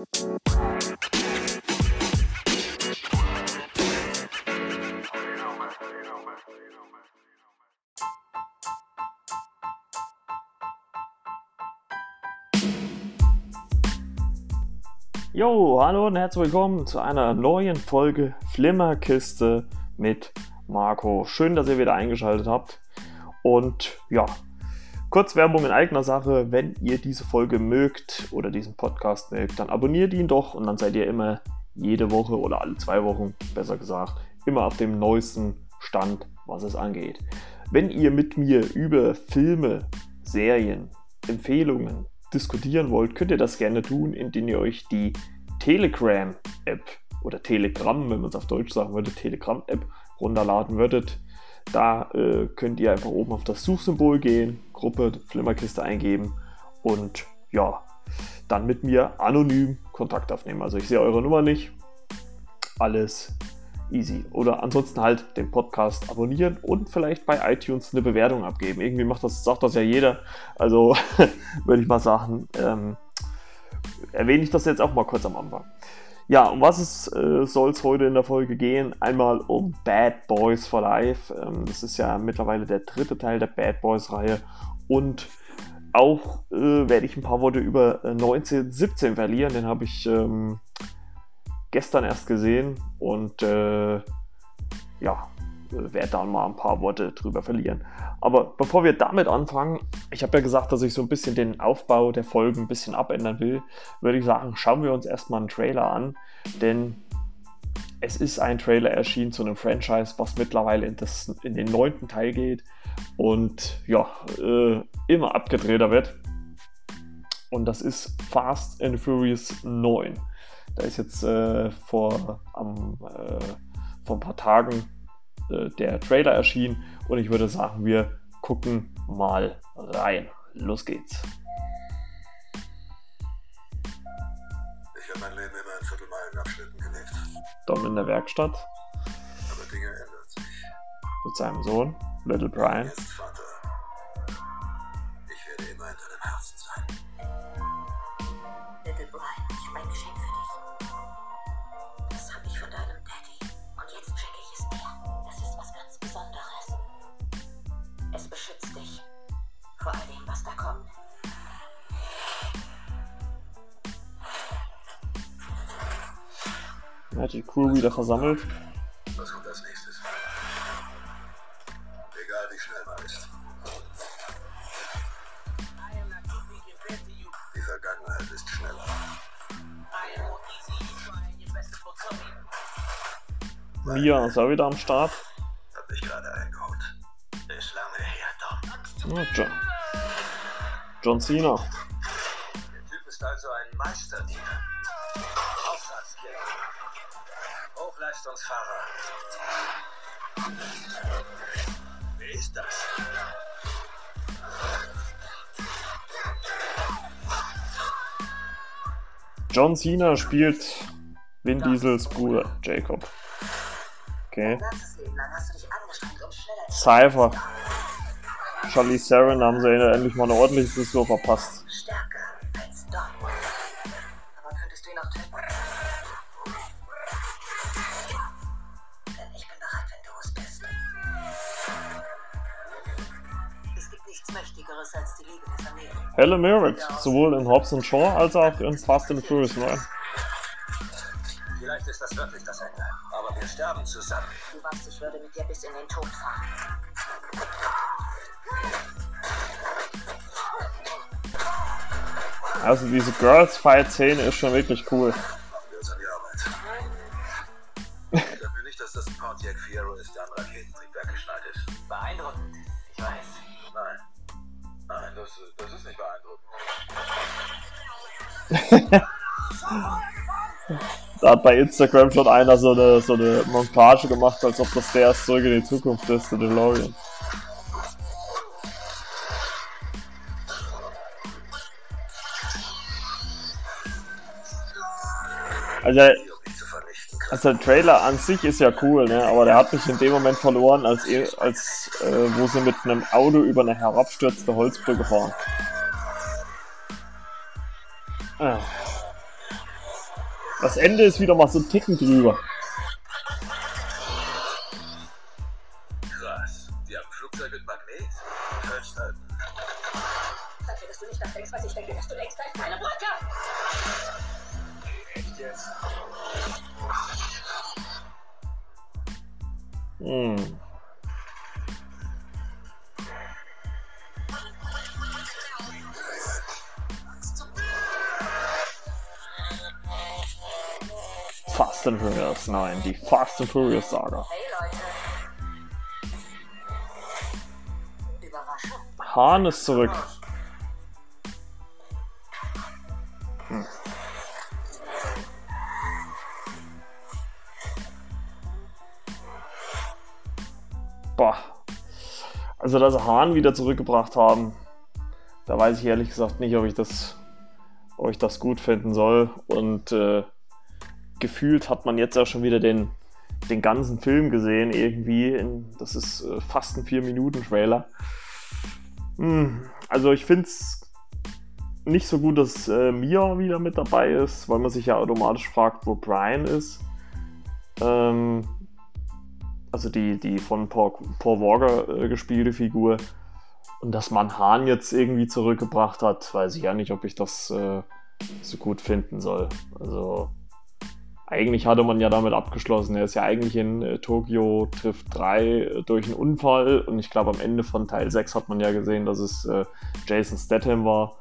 Jo, hallo und herzlich willkommen zu einer neuen Folge Flimmerkiste mit Marco. Schön, dass ihr wieder eingeschaltet habt. Und ja, kurz Werbung in eigener Sache. Wenn ihr diese Folge mögt oder diesen Podcast mögt, dann abonniert ihn doch und dann seid ihr immer jede Woche oder alle zwei Wochen, besser gesagt, immer auf dem neuesten Stand, was es angeht. Wenn ihr mit mir über Filme, Serien, Empfehlungen, diskutieren wollt, könnt ihr das gerne tun, indem ihr euch die Telegram-App oder Telegram, wenn man es auf Deutsch sagen würde, Telegram-App runterladen würdet. Da äh, könnt ihr einfach oben auf das Suchsymbol gehen, Gruppe Flimmerkiste eingeben und ja, dann mit mir anonym Kontakt aufnehmen. Also ich sehe eure Nummer nicht. Alles easy. Oder ansonsten halt den Podcast abonnieren und vielleicht bei iTunes eine Bewertung abgeben. Irgendwie macht das, sagt das ja jeder. Also würde ich mal sagen, ähm, erwähne ich das jetzt auch mal kurz am Anfang. Ja, um was äh, soll es heute in der Folge gehen? Einmal um Bad Boys for Life. Ähm, das ist ja mittlerweile der dritte Teil der Bad Boys Reihe. Und auch äh, werde ich ein paar Worte über 1917 äh, verlieren. Den habe ich ähm, gestern erst gesehen und äh, ja, werde da mal ein paar Worte drüber verlieren. Aber bevor wir damit anfangen, ich habe ja gesagt, dass ich so ein bisschen den Aufbau der Folgen ein bisschen abändern will, würde ich sagen, schauen wir uns erstmal einen Trailer an, denn es ist ein Trailer erschienen zu einem Franchise, was mittlerweile in, das, in den neunten Teil geht und ja, äh, immer abgedrehter wird. Und das ist Fast and Furious 9. Da ist jetzt äh, vor, am, äh, vor ein paar Tagen äh, der Trailer erschienen und ich würde sagen, wir gucken mal rein. Los geht's. Ich habe mein Leben immer in Viertelmeilenabschnitten gelebt. Dom in der Werkstatt. Aber Dinge ändern sich. Mit seinem Sohn, Little Brian. Jetzt, Vater. Ich werde immer in deinem Herzen sein. Little Brian, ich habe ein Geschenk für dich. Das habe ich von deinem Daddy. Und jetzt schenke ich es dir. Es ist was ganz Besonderes. Es beschützt dich. Vor all dem, was da kommt. Er hat die Crew wieder versammelt. Mia ist auch wieder am Start. Hab mich gerade eingeholt. Ist lange her. Ja, John. John Cena. Der Typ ist also ein Meisterdiener. Auftragskiller. Hochleistungsfahrer. Wer ist das? John Cena spielt Vin Diesels Bruder Jacob. Okay. Cypher. Charlie Theron haben sie endlich mal eine ordentliche Frisur verpasst. Helen Mirren, sowohl in Hobbs and Shaw als auch in Fast and Furious 9. Vielleicht ist das wirklich das Ende. Wir sterben zusammen. Du weißt, ich würde mit dir bis in den Tod fahren. Also diese Girls-Fight-Szene ist schon wirklich cool. Machen wir uns an die Arbeit. Ich mir nicht, dass das ein Pontiac Fiero ist, der an Raketentriebwerk geschnallt ist. Beeindruckend, ich weiß. Nein. Nein, das, das ist nicht beeindruckend. Da hat bei Instagram schon einer so eine, so eine Montage gemacht, als ob das der erst zurück in die Zukunft ist, der DeLorean. Also, vernichten. also der Trailer an sich ist ja cool, ne? aber der hat mich in dem Moment verloren, als, als äh, wo sie mit einem Auto über eine herabstürzende Holzbrücke fahren. Ah. Das Ende ist wieder mal so ein Ticken drüber. Krass. Die haben Flugzeug mit Magnet? Festhalten. Danke, dass du nicht das denkst, was ich denke, dass du denkst, da ist keine Brücke. Echt jetzt? Hm. Fast and Furious 9, die Fast and Furious Saga. Hey Leute. Überraschung. Hahn ist zurück. Boah. Also, dass sie Hahn wieder zurückgebracht haben, da weiß ich ehrlich gesagt nicht, ob ich das, ob ich das gut finden soll. Und äh, gefühlt hat man jetzt auch schon wieder den, den ganzen Film gesehen, irgendwie. In, das ist äh, fast ein 4-Minuten-Trailer. Hm, Also, ich finde es nicht so gut, dass äh, Mia wieder mit dabei ist, weil man sich ja automatisch fragt, wo Brian ist. Ähm, also die, die von Paul, Paul Walker äh, gespielte Figur. Und dass man Hahn jetzt irgendwie zurückgebracht hat, weiß ich ja nicht, ob ich das äh, so gut finden soll. Also eigentlich hatte man ja damit abgeschlossen. Er ist ja eigentlich in äh, Tokio trifft 3 äh, durch einen Unfall. Und ich glaube, am Ende von Teil 6 hat man ja gesehen, dass es äh, Jason Statham war.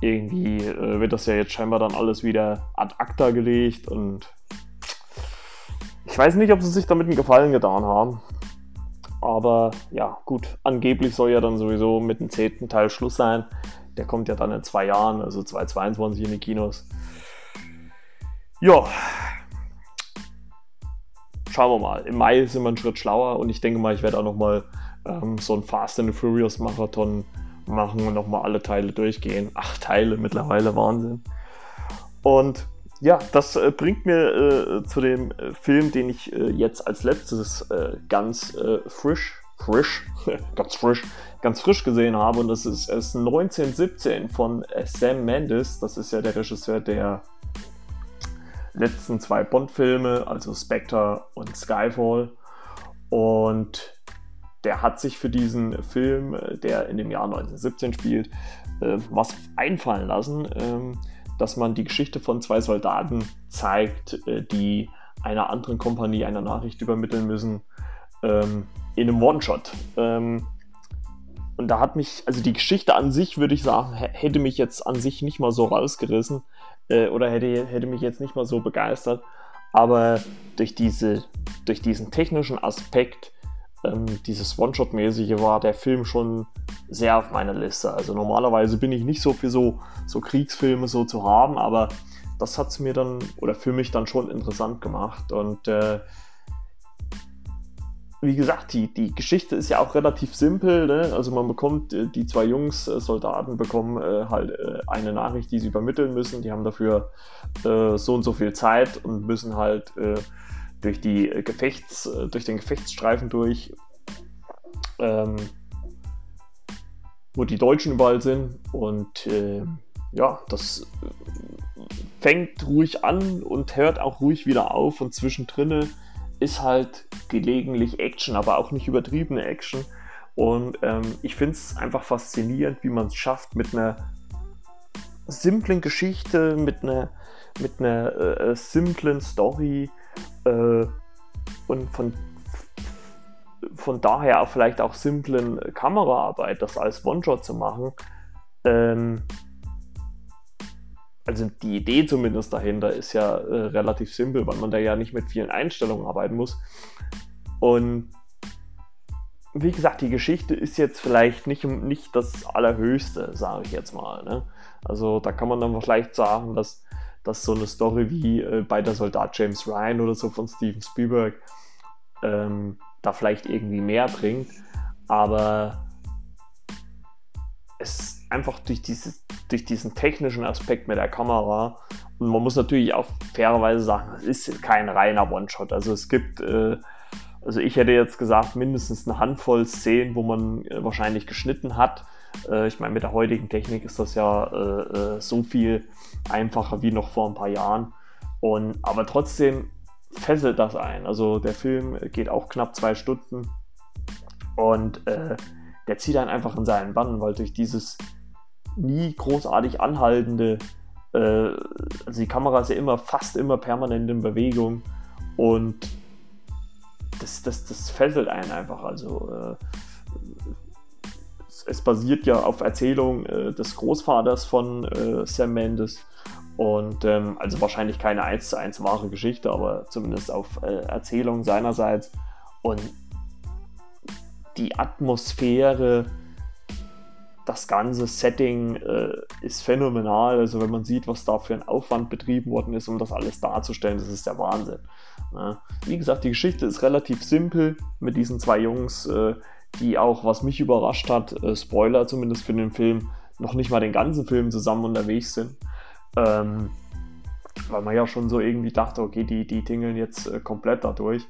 Irgendwie äh, wird das ja jetzt scheinbar dann alles wieder ad acta gelegt und ich weiß nicht, ob sie sich damit einen Gefallen getan haben. Aber ja, gut, angeblich soll ja dann sowieso mit dem zehnten Teil Schluss sein. Der kommt ja dann in zwei Jahren, also 2022 in die Kinos. Ja. Schauen wir mal. Im Mai sind wir einen Schritt schlauer und ich denke mal, ich werde auch nochmal ähm, so einen Fast and the Furious Marathon machen und nochmal alle Teile durchgehen. Acht Teile mittlerweile, Wahnsinn. Und ja, das äh, bringt mir äh, zu dem äh, Film, den ich äh, jetzt als letztes äh, ganz äh, frisch, frisch, ganz frisch, ganz frisch gesehen habe. Und das ist, ist 1917 von Sam Mendes. Das ist ja der Regisseur der letzten zwei Bond-Filme, also Spectre und Skyfall. Und der hat sich für diesen Film, der in dem Jahr 1917 spielt, was einfallen lassen. Ähm, dass man die Geschichte von zwei Soldaten zeigt, äh, die einer anderen Kompanie eine Nachricht übermitteln müssen, ähm, in einem One-Shot. Ähm, und da hat mich, also die Geschichte an sich, würde ich sagen, hätte mich jetzt an sich nicht mal so rausgerissen äh, oder hätte, hätte mich jetzt nicht mal so begeistert. Aber durch, diese, durch diesen technischen Aspekt ähm, dieses One-Shot-mäßige war der Film schon sehr auf meiner Liste. Also normalerweise bin ich nicht so für so, so Kriegsfilme so zu haben, aber das hat es mir dann oder für mich dann schon interessant gemacht. Und äh, wie gesagt, die, die Geschichte ist ja auch relativ simpel. Ne? Also man bekommt, äh, die zwei Jungs, äh, Soldaten bekommen äh, halt äh, eine Nachricht, die sie übermitteln müssen. Die haben dafür äh, so und so viel Zeit und müssen halt äh, durch, die Gefechts, durch den Gefechtsstreifen durch, ähm, wo die Deutschen überall sind. Und ja, das fängt ruhig an und hört auch ruhig wieder auf und zwischendrin ist halt gelegentlich Action, aber auch nicht übertriebene Action. Und ähm, ich finde es einfach faszinierend, wie man es schafft, mit einer simplen Geschichte, mit einer, mit einer äh, simplen Story äh, und von, von daher auch vielleicht auch simplen Kameraarbeit, das als One-Shot zu machen. Ähm, also die Idee zumindest dahinter ist ja äh, relativ simpel, weil man da ja nicht mit vielen Einstellungen arbeiten muss. Und wie gesagt, die Geschichte ist jetzt vielleicht nicht, nicht das Allerhöchste, sage ich jetzt mal. Ne? Also da kann man dann vielleicht sagen, dass, dass so eine Story wie äh, bei der Soldat James Ryan oder so von Steven Spielberg ähm, da vielleicht irgendwie mehr bringt. Aber es einfach durch, dieses, durch diesen technischen Aspekt mit der Kamera und man muss natürlich auch fairerweise sagen, es ist kein reiner One-Shot. Also es gibt, äh, also ich hätte jetzt gesagt, mindestens eine Handvoll Szenen, wo man äh, wahrscheinlich geschnitten hat. Äh, ich meine, mit der heutigen Technik ist das ja äh, äh, so viel einfacher wie noch vor ein paar Jahren. Und, aber trotzdem fesselt das ein. Also der Film geht auch knapp zwei Stunden und äh, der zieht einen einfach in seinen Bann, weil durch dieses nie großartig anhaltende, äh, also die Kamera ist ja immer, fast immer permanent in Bewegung und das, das, das fesselt einen einfach. Also äh, es, es, basiert ja auf Erzählung äh, des Großvaters von äh, Sam Mendes und ähm, also wahrscheinlich keine 1 zu 1 wahre Geschichte, aber zumindest auf äh, Erzählung seinerseits. Und die Atmosphäre, das ganze Setting äh, ist phänomenal. Also wenn man sieht, was da für ein Aufwand betrieben worden ist, um das alles darzustellen, das ist der Wahnsinn. Ja. Wie gesagt, die Geschichte ist relativ simpel mit diesen zwei Jungs, äh, die auch, was mich überrascht hat, äh, Spoiler zumindest für den Film, noch nicht mal den ganzen Film zusammen unterwegs sind. Ähm, weil man ja schon so irgendwie dachte, okay, die, die tingeln jetzt äh, komplett dadurch.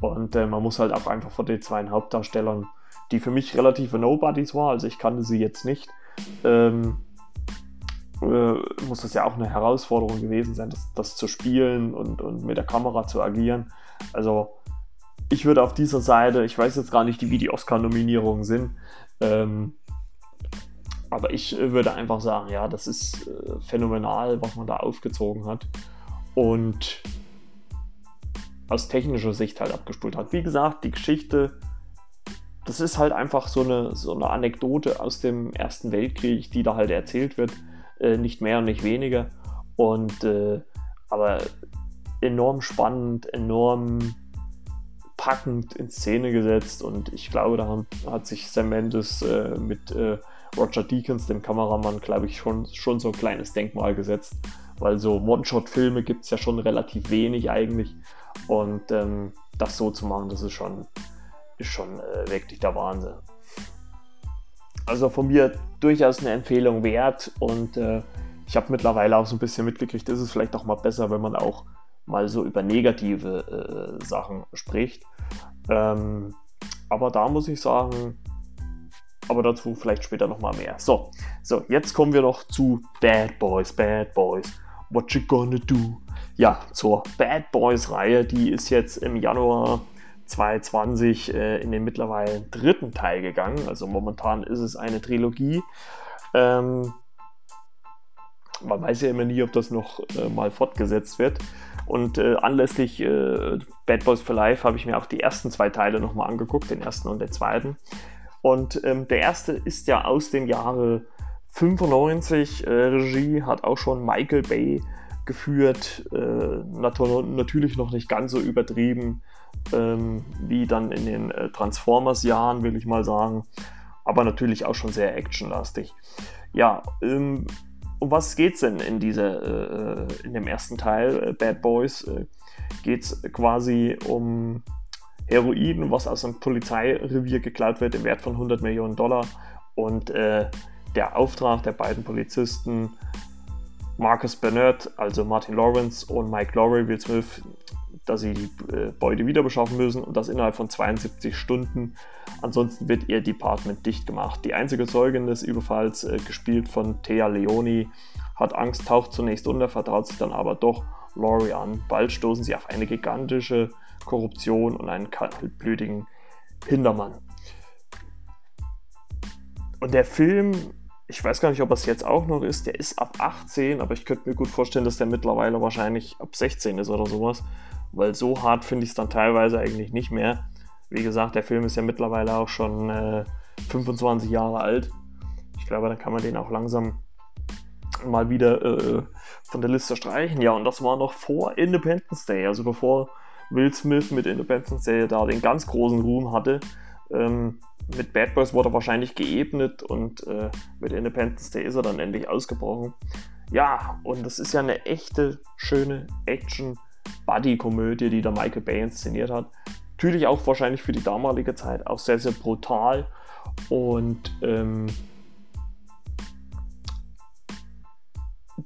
Und äh, man muss halt auch einfach vor den zwei Hauptdarstellern, die für mich relative Nobodies war, also ich kannte sie jetzt nicht, ähm, äh, muss das ja auch eine Herausforderung gewesen sein, das, das zu spielen und, und mit der Kamera zu agieren. Also ich würde auf dieser Seite, ich weiß jetzt gar nicht, wie die Oscar-Nominierungen sind, ähm, aber ich würde einfach sagen, ja, das ist äh, phänomenal, was man da aufgezogen hat. Und aus technischer Sicht halt abgespult hat. Wie gesagt, die Geschichte, das ist halt einfach so eine, so eine Anekdote aus dem Ersten Weltkrieg, die da halt erzählt wird. Äh, nicht mehr und nicht weniger. Und äh, aber enorm spannend, enorm packend in Szene gesetzt und ich glaube, da hat sich Sam Mendes äh, mit äh, Roger Deakins, dem Kameramann, glaube ich, schon, schon so ein kleines Denkmal gesetzt. Weil so One-Shot-Filme gibt es ja schon relativ wenig eigentlich. Und ähm, das so zu machen, das ist schon, ist schon äh, wirklich der Wahnsinn. Also von mir durchaus eine Empfehlung wert und äh, ich habe mittlerweile auch so ein bisschen mitgekriegt, ist es vielleicht auch mal besser, wenn man auch mal so über negative äh, Sachen spricht. Ähm, aber da muss ich sagen, aber dazu vielleicht später nochmal mehr. So, so, jetzt kommen wir noch zu Bad Boys, Bad Boys. What you gonna do? Ja, zur Bad Boys Reihe, die ist jetzt im Januar 2020 äh, in den mittlerweile dritten Teil gegangen. Also momentan ist es eine Trilogie. Ähm, man weiß ja immer nie, ob das noch äh, mal fortgesetzt wird. Und äh, anlässlich äh, Bad Boys for Life habe ich mir auch die ersten zwei Teile nochmal angeguckt, den ersten und den zweiten. Und ähm, der erste ist ja aus dem Jahre 95. Äh, Regie hat auch schon Michael Bay geführt. Äh, nat natürlich noch nicht ganz so übertrieben ähm, wie dann in den äh, Transformers-Jahren, will ich mal sagen. Aber natürlich auch schon sehr actionlastig. Ja, ähm, um was geht es denn in, dieser, äh, in dem ersten Teil, Bad Boys? Äh, geht es quasi um Heroin, was aus einem Polizeirevier geklaut wird im Wert von 100 Millionen Dollar. Und äh, der Auftrag der beiden Polizisten, Marcus Bernard, also Martin Lawrence und Mike Lowry, Will Smith, dass sie die äh, Beute wieder beschaffen müssen und das innerhalb von 72 Stunden. Ansonsten wird ihr Department dicht gemacht. Die einzige Zeugin des Überfalls, äh, gespielt von Thea Leoni, hat Angst, taucht zunächst unter, vertraut sich dann aber doch Laurie an. Bald stoßen sie auf eine gigantische Korruption und einen kaltblütigen Hintermann. Und der Film, ich weiß gar nicht, ob es jetzt auch noch ist, der ist ab 18, aber ich könnte mir gut vorstellen, dass der mittlerweile wahrscheinlich ab 16 ist oder sowas, weil so hart finde ich es dann teilweise eigentlich nicht mehr. Wie gesagt, der Film ist ja mittlerweile auch schon äh, 25 Jahre alt. Ich glaube, dann kann man den auch langsam mal wieder äh, von der Liste streichen. Ja, und das war noch vor Independence Day, also bevor Will Smith mit Independence Day da den ganz großen Ruhm hatte. Ähm, mit Bad Boys wurde er wahrscheinlich geebnet und äh, mit Independence Day ist er dann endlich ausgebrochen. Ja, und das ist ja eine echte, schöne Action-Buddy-Komödie, die der Michael Bay inszeniert hat. Natürlich auch wahrscheinlich für die damalige Zeit auch sehr, sehr brutal und ähm,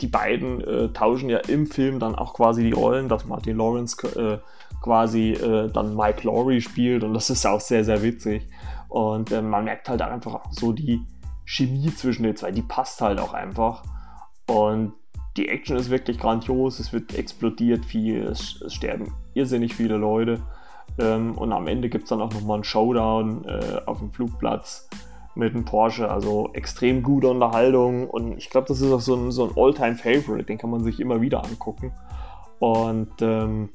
die beiden äh, tauschen ja im Film dann auch quasi die Rollen, dass Martin Lawrence äh, quasi äh, dann Mike Laurie spielt und das ist auch sehr, sehr witzig. Und äh, man merkt halt einfach so die Chemie zwischen den zwei, die passt halt auch einfach. Und die Action ist wirklich grandios, es wird explodiert viel, es, es sterben irrsinnig viele Leute. Ähm, und am Ende gibt es dann auch nochmal einen Showdown äh, auf dem Flugplatz mit einem Porsche. Also extrem gute Unterhaltung. Und ich glaube, das ist auch so ein, so ein All-Time-Favorite. Den kann man sich immer wieder angucken. Und ähm,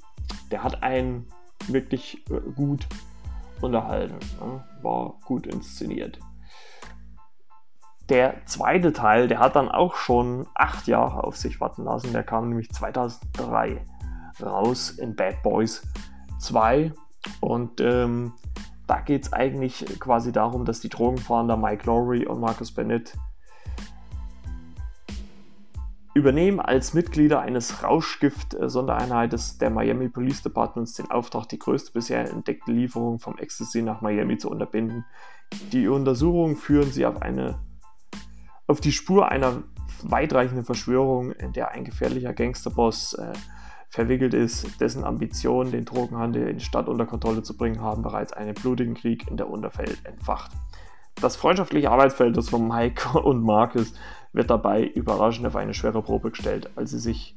der hat einen wirklich äh, gut unterhalten. Ne? War gut inszeniert. Der zweite Teil, der hat dann auch schon acht Jahre auf sich warten lassen. Der kam nämlich 2003 raus in Bad Boys 2. Und ähm, da geht es eigentlich quasi darum, dass die Drogenfahnder Mike Lowry und Marcus Bennett übernehmen als Mitglieder eines Rauschgift-Sondereinheits der Miami Police Departments den Auftrag, die größte bisher entdeckte Lieferung vom Ecstasy nach Miami zu unterbinden. Die Untersuchungen führen sie auf, eine, auf die Spur einer weitreichenden Verschwörung, in der ein gefährlicher Gangsterboss äh, verwickelt ist, dessen Ambitionen, den Drogenhandel in die Stadt unter Kontrolle zu bringen, haben bereits einen blutigen Krieg in der Unterwelt entfacht. Das freundschaftliche Arbeitsverhältnis von Mike und Marcus wird dabei überraschend auf eine schwere Probe gestellt, als sie sich,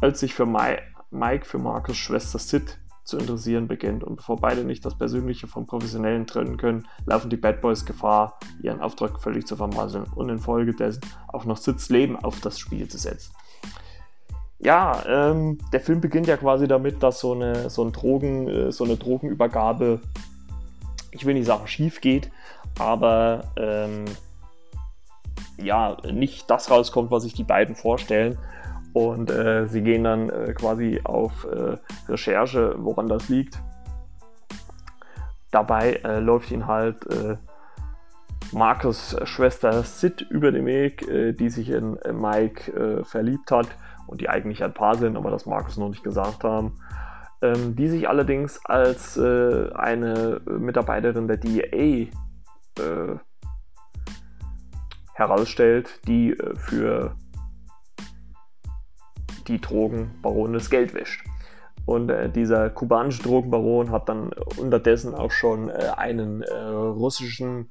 als sich für Mike für Marcus Schwester Sid zu interessieren beginnt und bevor beide nicht das Persönliche vom Professionellen trennen können, laufen die Bad Boys Gefahr, ihren Auftrag völlig zu vermasseln und infolgedessen auch noch Sids Leben auf das Spiel zu setzen ja, ähm, der Film beginnt ja quasi damit, dass so eine, so ein Drogen, äh, so eine Drogenübergabe, ich will nicht sagen schief geht, aber ähm, ja, nicht das rauskommt, was sich die beiden vorstellen. Und äh, sie gehen dann äh, quasi auf äh, Recherche, woran das liegt. Dabei äh, läuft ihnen halt äh, Markus Schwester Sid über den Weg, die sich in Mike verliebt hat und die eigentlich ein Paar sind, aber das Markus noch nicht gesagt haben, ähm, die sich allerdings als äh, eine Mitarbeiterin der DEA äh, herausstellt, die äh, für die Drogenbarone das Geld wäscht. Und äh, dieser kubanische Drogenbaron hat dann unterdessen auch schon äh, einen äh, russischen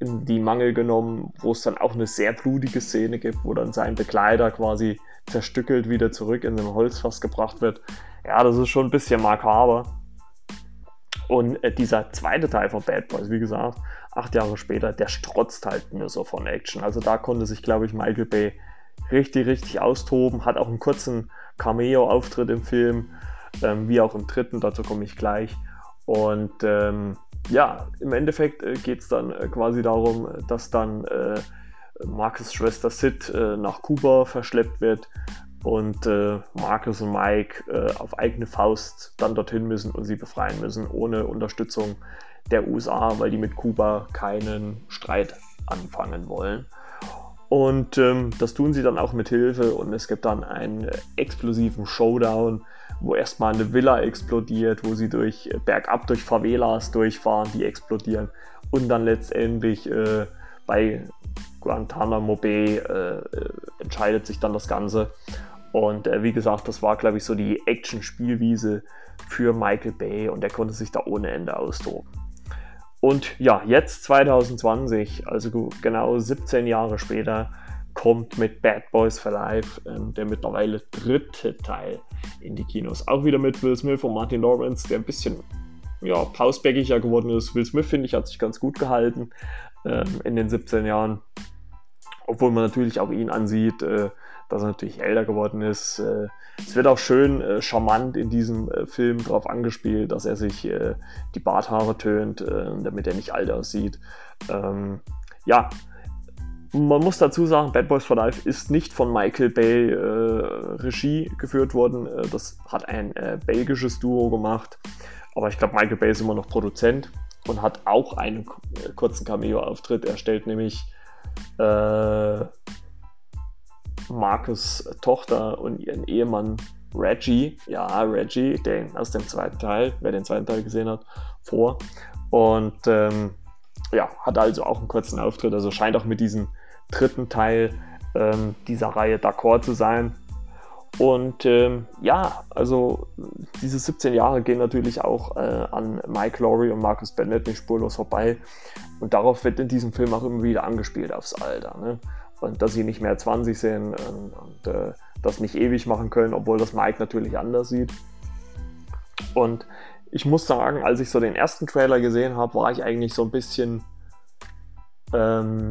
die Mangel genommen, wo es dann auch eine sehr blutige Szene gibt, wo dann sein Begleiter quasi zerstückelt wieder zurück in den Holzfass gebracht wird. Ja, das ist schon ein bisschen makaber. Und äh, dieser zweite Teil von Bad Boys, wie gesagt, acht Jahre später, der strotzt halt nur so von Action. Also da konnte sich, glaube ich, Michael Bay richtig, richtig austoben. Hat auch einen kurzen Cameo-Auftritt im Film, ähm, wie auch im dritten, dazu komme ich gleich. Und ähm, ja, im Endeffekt äh, geht es dann äh, quasi darum, dass dann äh, Marcus Schwester Sid äh, nach Kuba verschleppt wird und Marcus und Mike auf eigene Faust dann dorthin müssen und sie befreien müssen, ohne Unterstützung der USA, weil die mit Kuba keinen Streit anfangen wollen. Und ähm, das tun sie dann auch mit Hilfe und es gibt dann einen explosiven Showdown, wo erstmal eine Villa explodiert, wo sie durch bergab durch Favelas durchfahren, die explodieren und dann letztendlich äh, bei Guantanamo Bay äh, entscheidet sich dann das Ganze. Und äh, wie gesagt, das war, glaube ich, so die Action-Spielwiese für Michael Bay und er konnte sich da ohne Ende austoben. Und ja, jetzt 2020, also genau 17 Jahre später, kommt mit Bad Boys for Life äh, der mittlerweile dritte Teil in die Kinos. Auch wieder mit Will Smith und Martin Lawrence, der ein bisschen ja, pausbäckiger geworden ist. Will Smith, finde ich, hat sich ganz gut gehalten ähm, in den 17 Jahren. Obwohl man natürlich auch ihn ansieht, äh, dass er natürlich älter geworden ist. Äh, es wird auch schön äh, charmant in diesem äh, Film darauf angespielt, dass er sich äh, die Barthaare tönt, äh, damit er nicht alt aussieht. Ähm, ja, man muss dazu sagen, Bad Boys for Life ist nicht von Michael Bay äh, Regie geführt worden. Äh, das hat ein äh, belgisches Duo gemacht. Aber ich glaube, Michael Bay ist immer noch Produzent und hat auch einen kurzen Cameo-Auftritt. Er stellt nämlich äh, Marcus Tochter und ihren Ehemann Reggie, ja, Reggie, den aus dem zweiten Teil, wer den zweiten Teil gesehen hat, vor. Und ähm, ja, hat also auch einen kurzen Auftritt, also scheint auch mit diesem dritten Teil ähm, dieser Reihe d'accord zu sein. Und ähm, ja, also diese 17 Jahre gehen natürlich auch äh, an Mike Laurie und Marcus Bennett nicht spurlos vorbei. Und darauf wird in diesem Film auch immer wieder angespielt aufs Alter. Ne? und dass sie nicht mehr 20 sind und, und äh, das nicht ewig machen können, obwohl das Mike natürlich anders sieht. Und ich muss sagen, als ich so den ersten Trailer gesehen habe, war ich eigentlich so ein bisschen, ähm,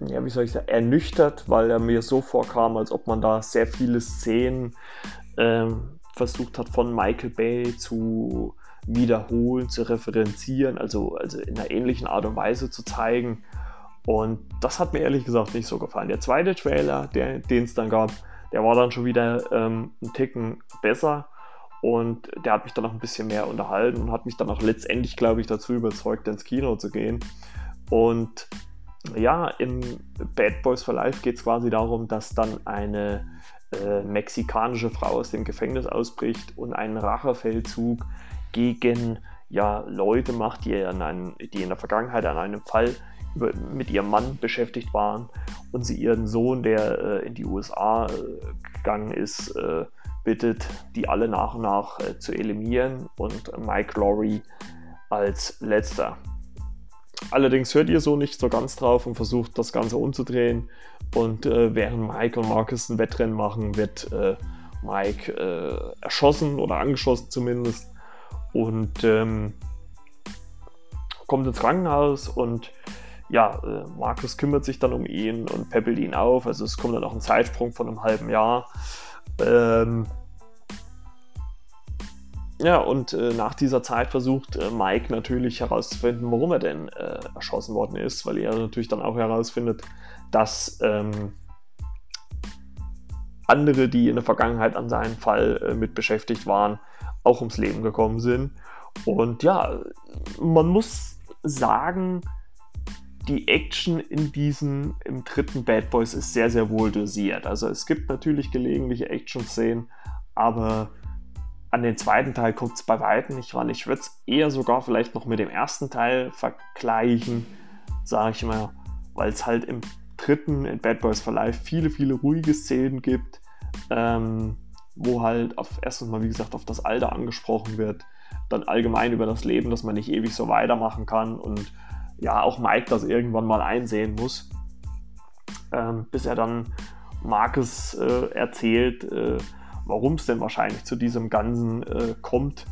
ja, wie soll ich sagen, ernüchtert, weil er mir so vorkam, als ob man da sehr viele Szenen ähm, versucht hat, von Michael Bay zu wiederholen, zu referenzieren, also, also in einer ähnlichen Art und Weise zu zeigen. Und das hat mir ehrlich gesagt nicht so gefallen. Der zweite Trailer, den es dann gab, der war dann schon wieder ähm, ein Ticken besser und der hat mich dann auch ein bisschen mehr unterhalten und hat mich dann auch letztendlich, glaube ich, dazu überzeugt, ins Kino zu gehen. Und ja, in Bad Boys for Life geht es quasi darum, dass dann eine äh, mexikanische Frau aus dem Gefängnis ausbricht und einen Rachefeldzug gegen ja, Leute macht, die in, einem, die in der Vergangenheit an einem Fall über, mit ihrem Mann beschäftigt waren und sie ihren Sohn, der äh, in die USA äh, gegangen ist, äh, bittet, die alle nach und nach äh, zu eliminieren und Mike Laurie als letzter. Allerdings hört ihr so nicht so ganz drauf und versucht das Ganze umzudrehen. Und äh, während Mike und Marcus ein Wettrennen machen, wird äh, Mike äh, erschossen oder angeschossen zumindest. Und ähm, kommt ins Krankenhaus und ja, äh, Markus kümmert sich dann um ihn und peppelt ihn auf. Also es kommt dann auch ein Zeitsprung von einem halben Jahr. Ähm, ja, und äh, nach dieser Zeit versucht äh, Mike natürlich herauszufinden, warum er denn äh, erschossen worden ist, weil er natürlich dann auch herausfindet, dass ähm, andere, die in der Vergangenheit an seinem Fall äh, mit beschäftigt waren, auch ums Leben gekommen sind. Und ja, man muss sagen, die Action in diesem, im dritten Bad Boys ist sehr, sehr wohl dosiert. Also es gibt natürlich gelegentliche Action-Szenen, aber an den zweiten Teil kommt es bei weitem nicht ran. Ich würde es eher sogar vielleicht noch mit dem ersten Teil vergleichen, sage ich mal, weil es halt im dritten, in Bad Boys for Life, viele, viele ruhige Szenen gibt, ähm, wo halt auf, erstens mal, wie gesagt, auf das Alter angesprochen wird, dann allgemein über das Leben, dass man nicht ewig so weitermachen kann und ja auch Mike das irgendwann mal einsehen muss, ähm, bis er dann Marcus äh, erzählt, äh, warum es denn wahrscheinlich zu diesem Ganzen äh, kommt.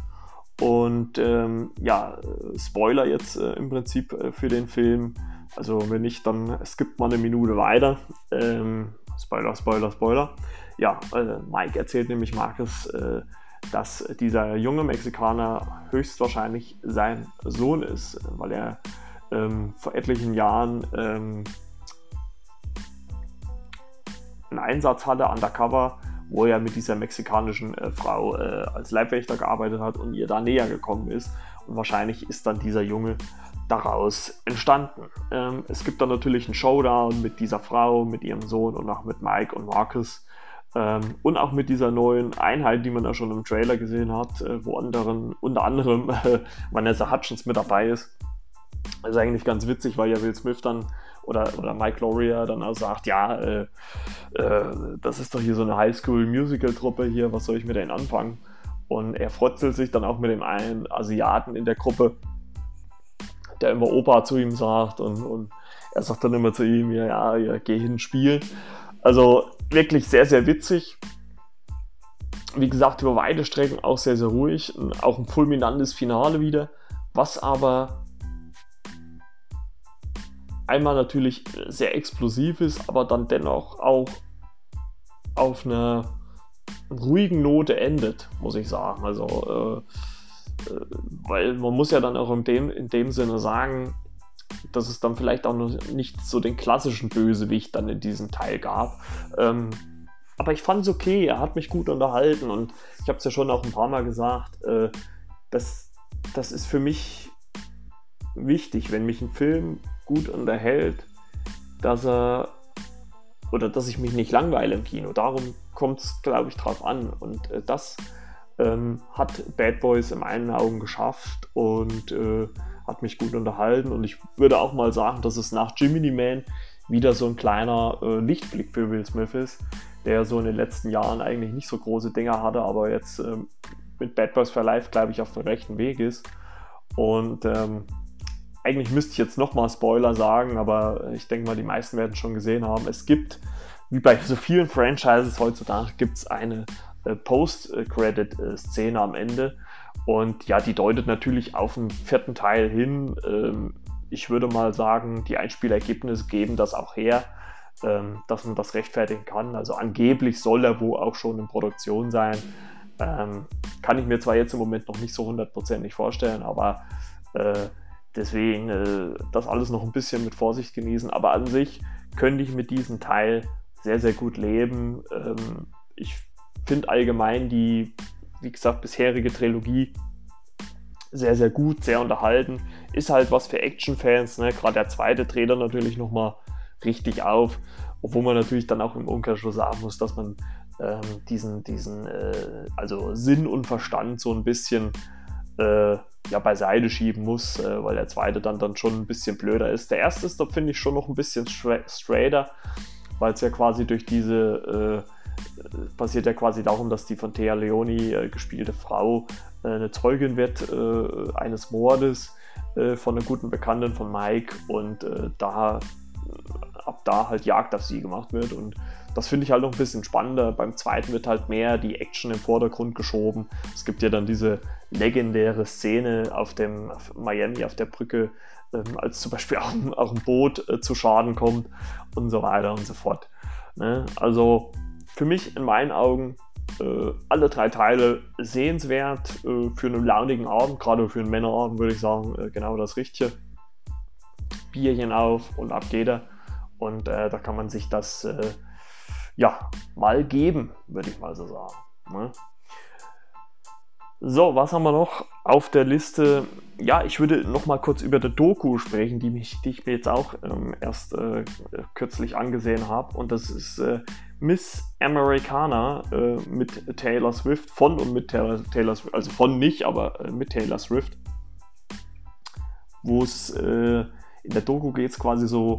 Und ähm, ja, Spoiler jetzt äh, im Prinzip äh, für den Film. Also wenn nicht, dann es gibt mal eine Minute weiter. Ähm, Spoiler, Spoiler, Spoiler. Ja, äh, Mike erzählt nämlich Marcus, dass dieser junge Mexikaner höchstwahrscheinlich sein Sohn ist, weil er ähm, vor etlichen Jahren ähm, einen Einsatz hatte, undercover, wo er mit dieser mexikanischen äh, Frau äh, als Leibwächter gearbeitet hat und ihr da näher gekommen ist. Und wahrscheinlich ist dann dieser Junge daraus entstanden. Ähm, es gibt dann natürlich einen Showdown mit dieser Frau, mit ihrem Sohn und auch mit Mike und Marcus. Ähm, und auch mit dieser neuen Einheit, die man ja schon im Trailer gesehen hat, äh, wo anderen, unter anderem Vanessa Hutchins mit dabei ist. Das ist eigentlich ganz witzig, weil ja Will Smith dann oder, oder Mike Lauria dann auch sagt, ja, äh, äh, das ist doch hier so eine Highschool-Musical-Truppe hier, was soll ich mit denen anfangen? Und er frotzelt sich dann auch mit dem einen Asiaten in der Gruppe, der immer Opa zu ihm sagt und, und er sagt dann immer zu ihm, ja, ja, geh hin spielen. Also wirklich sehr, sehr witzig. Wie gesagt, über weite Strecken auch sehr, sehr ruhig. Auch ein fulminantes Finale wieder. Was aber einmal natürlich sehr explosiv ist, aber dann dennoch auch auf einer ruhigen Note endet, muss ich sagen. Also, äh, äh, weil man muss ja dann auch in dem, in dem Sinne sagen, dass es dann vielleicht auch noch nicht so den klassischen Bösewicht dann in diesem Teil gab. Ähm, aber ich fand es okay, er hat mich gut unterhalten und ich habe es ja schon auch ein paar Mal gesagt, äh, das, das ist für mich wichtig, wenn mich ein Film gut unterhält, dass er oder dass ich mich nicht langweile im Kino. Darum kommt es, glaube ich, drauf an. Und äh, das ähm, hat Bad Boys in meinen Augen geschafft und äh, hat mich gut unterhalten. Und ich würde auch mal sagen, dass es nach Jiminy Man wieder so ein kleiner äh, Lichtblick für Will Smith ist, der so in den letzten Jahren eigentlich nicht so große Dinger hatte, aber jetzt ähm, mit Bad Boys for Life, glaube ich, auf dem rechten Weg ist. Und ähm, eigentlich müsste ich jetzt nochmal Spoiler sagen, aber ich denke mal, die meisten werden schon gesehen haben. Es gibt, wie bei so vielen Franchises heutzutage, gibt es eine äh, Post-Credit-Szene am Ende. Und ja, die deutet natürlich auf den vierten Teil hin. Ähm, ich würde mal sagen, die Einspielergebnisse geben das auch her, ähm, dass man das rechtfertigen kann. Also angeblich soll er wo auch schon in Produktion sein. Ähm, kann ich mir zwar jetzt im Moment noch nicht so hundertprozentig vorstellen, aber äh, deswegen äh, das alles noch ein bisschen mit Vorsicht genießen. Aber an sich könnte ich mit diesem Teil sehr, sehr gut leben. Ähm, ich finde allgemein die, wie gesagt, bisherige Trilogie sehr, sehr gut, sehr unterhalten. Ist halt was für Action-Fans. Ne? Gerade der zweite dann natürlich nochmal richtig auf. Obwohl man natürlich dann auch im Umkehrschluss sagen muss, dass man ähm, diesen, diesen äh, also Sinn und Verstand so ein bisschen äh, ja, beiseite schieben muss, äh, weil der zweite dann, dann schon ein bisschen blöder ist. Der erste ist da, finde ich, schon noch ein bisschen stra straighter, weil es ja quasi durch diese, äh, passiert ja quasi darum, dass die von Thea Leoni äh, gespielte Frau äh, eine Zeugin wird äh, eines Mordes von einer guten Bekannten von Mike und da ab da halt Jagd auf sie gemacht wird und das finde ich halt noch ein bisschen spannender. Beim zweiten wird halt mehr die Action im Vordergrund geschoben. Es gibt ja dann diese legendäre Szene auf dem auf Miami auf der Brücke, ähm, als zum Beispiel auch, auch ein Boot äh, zu Schaden kommt und so weiter und so fort. Ne? Also für mich in meinen Augen äh, alle drei Teile sehenswert äh, für einen launigen Abend, gerade für einen Männerabend würde ich sagen, äh, genau das Richtige. Bierchen auf und ab geht er. Und äh, da kann man sich das äh, ja, mal geben, würde ich mal so sagen. Ne? So, was haben wir noch auf der Liste? Ja, ich würde noch mal kurz über die Doku sprechen, die, mich, die ich mir jetzt auch ähm, erst äh, kürzlich angesehen habe. Und das ist äh, Miss Americana äh, mit Taylor Swift, von und mit Taylor, Taylor Swift, also von nicht, aber äh, mit Taylor Swift. Wo es äh, in der Doku geht es quasi so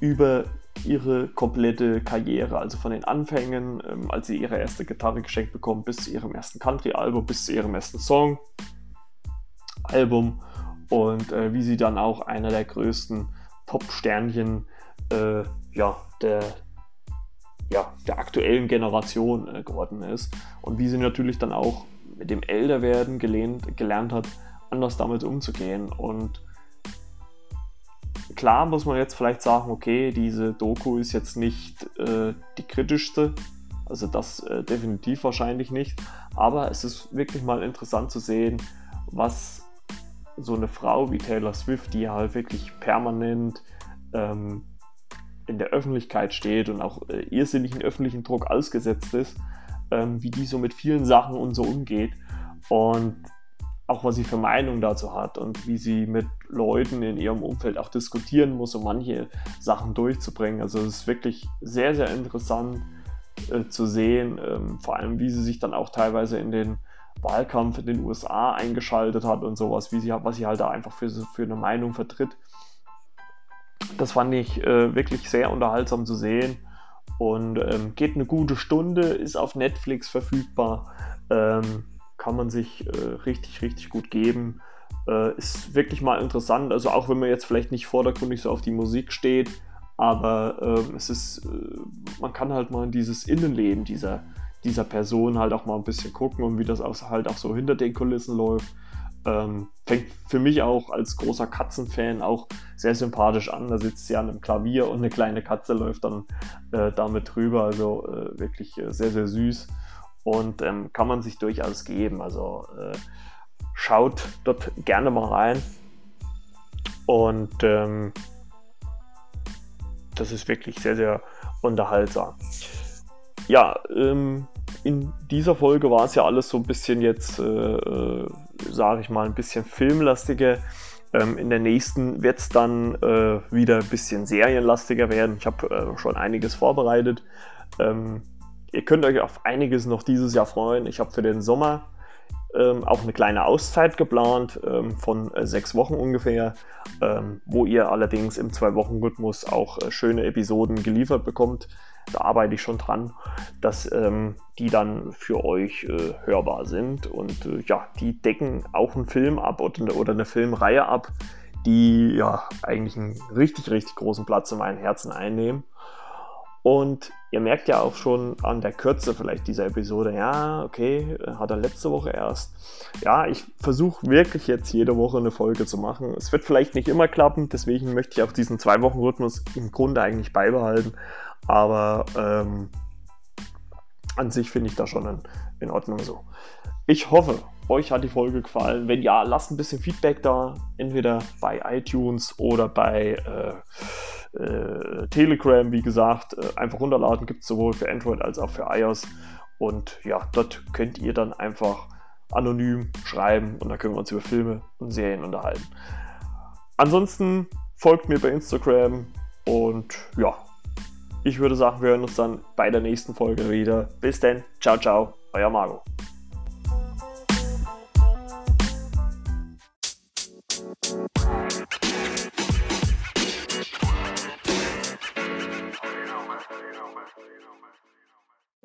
über ihre komplette Karriere, also von den Anfängen, ähm, als sie ihre erste Gitarre geschenkt bekommen, bis zu ihrem ersten Country-Album, bis zu ihrem ersten Song, Album und äh, wie sie dann auch einer der größten Pop-Sternchen äh, ja, der, ja, der aktuellen Generation äh, geworden ist. Und wie sie natürlich dann auch mit dem Älterwerden gelehnt, gelernt hat, anders damit umzugehen. Und klar muss man jetzt vielleicht sagen, okay, diese Doku ist jetzt nicht äh, die kritischste, also das äh, definitiv wahrscheinlich nicht, aber es ist wirklich mal interessant zu sehen, was so eine Frau wie Taylor Swift, die halt wirklich permanent ähm, in der Öffentlichkeit steht und auch äh, irrsinnigen öffentlichen Druck ausgesetzt ist, ähm, wie die so mit vielen Sachen und so umgeht. Und auch was sie für Meinung dazu hat und wie sie mit Leuten in ihrem Umfeld auch diskutieren muss, um manche Sachen durchzubringen. Also es ist wirklich sehr, sehr interessant äh, zu sehen, ähm, vor allem wie sie sich dann auch teilweise in den Wahlkampf in den USA eingeschaltet hat und sowas, wie sie, was sie halt da einfach für, für eine Meinung vertritt. Das fand ich äh, wirklich sehr unterhaltsam zu sehen und ähm, geht eine gute Stunde, ist auf Netflix verfügbar. Ähm, kann man sich äh, richtig, richtig gut geben. Äh, ist wirklich mal interessant. Also auch wenn man jetzt vielleicht nicht vordergründig so auf die Musik steht, aber äh, es ist, äh, man kann halt mal in dieses Innenleben dieser, dieser Person halt auch mal ein bisschen gucken und wie das auch, halt auch so hinter den Kulissen läuft. Ähm, fängt für mich auch als großer Katzenfan auch sehr sympathisch an. Da sitzt sie an einem Klavier und eine kleine Katze läuft dann äh, damit drüber. Also äh, wirklich äh, sehr, sehr süß und ähm, kann man sich durchaus geben. Also äh, schaut dort gerne mal rein und ähm, das ist wirklich sehr, sehr unterhaltsam. Ja, ähm, in dieser Folge war es ja alles so ein bisschen jetzt, äh, äh, sage ich mal, ein bisschen filmlastiger. Ähm, in der nächsten wird es dann äh, wieder ein bisschen serienlastiger werden. Ich habe äh, schon einiges vorbereitet. Ähm, ihr könnt euch auf einiges noch dieses Jahr freuen. Ich habe für den Sommer ähm, auch eine kleine Auszeit geplant ähm, von äh, sechs Wochen ungefähr, ähm, wo ihr allerdings im Zwei-Wochen-Rhythmus auch äh, schöne Episoden geliefert bekommt. Da arbeite ich schon dran, dass ähm, die dann für euch äh, hörbar sind. Und äh, ja, die decken auch einen Film ab oder, oder eine Filmreihe ab, die ja eigentlich einen richtig, richtig großen Platz in meinem Herzen einnehmen. Und ihr merkt ja auch schon an der Kürze vielleicht dieser Episode, ja, okay, hat er letzte Woche erst. Ja, ich versuche wirklich jetzt jede Woche eine Folge zu machen. Es wird vielleicht nicht immer klappen, deswegen möchte ich auch diesen Zwei-Wochen-Rhythmus im Grunde eigentlich beibehalten. Aber ähm, an sich finde ich das schon in, in Ordnung so. Ich hoffe, euch hat die Folge gefallen. Wenn ja, lasst ein bisschen Feedback da, entweder bei iTunes oder bei äh, äh, Telegram, wie gesagt. Äh, einfach runterladen, gibt es sowohl für Android als auch für iOS. Und ja, dort könnt ihr dann einfach anonym schreiben und dann können wir uns über Filme und Serien unterhalten. Ansonsten folgt mir bei Instagram und ja, ich würde sagen, wir hören uns dann bei der nächsten Folge wieder. Bis dann, ciao, ciao, euer Marco.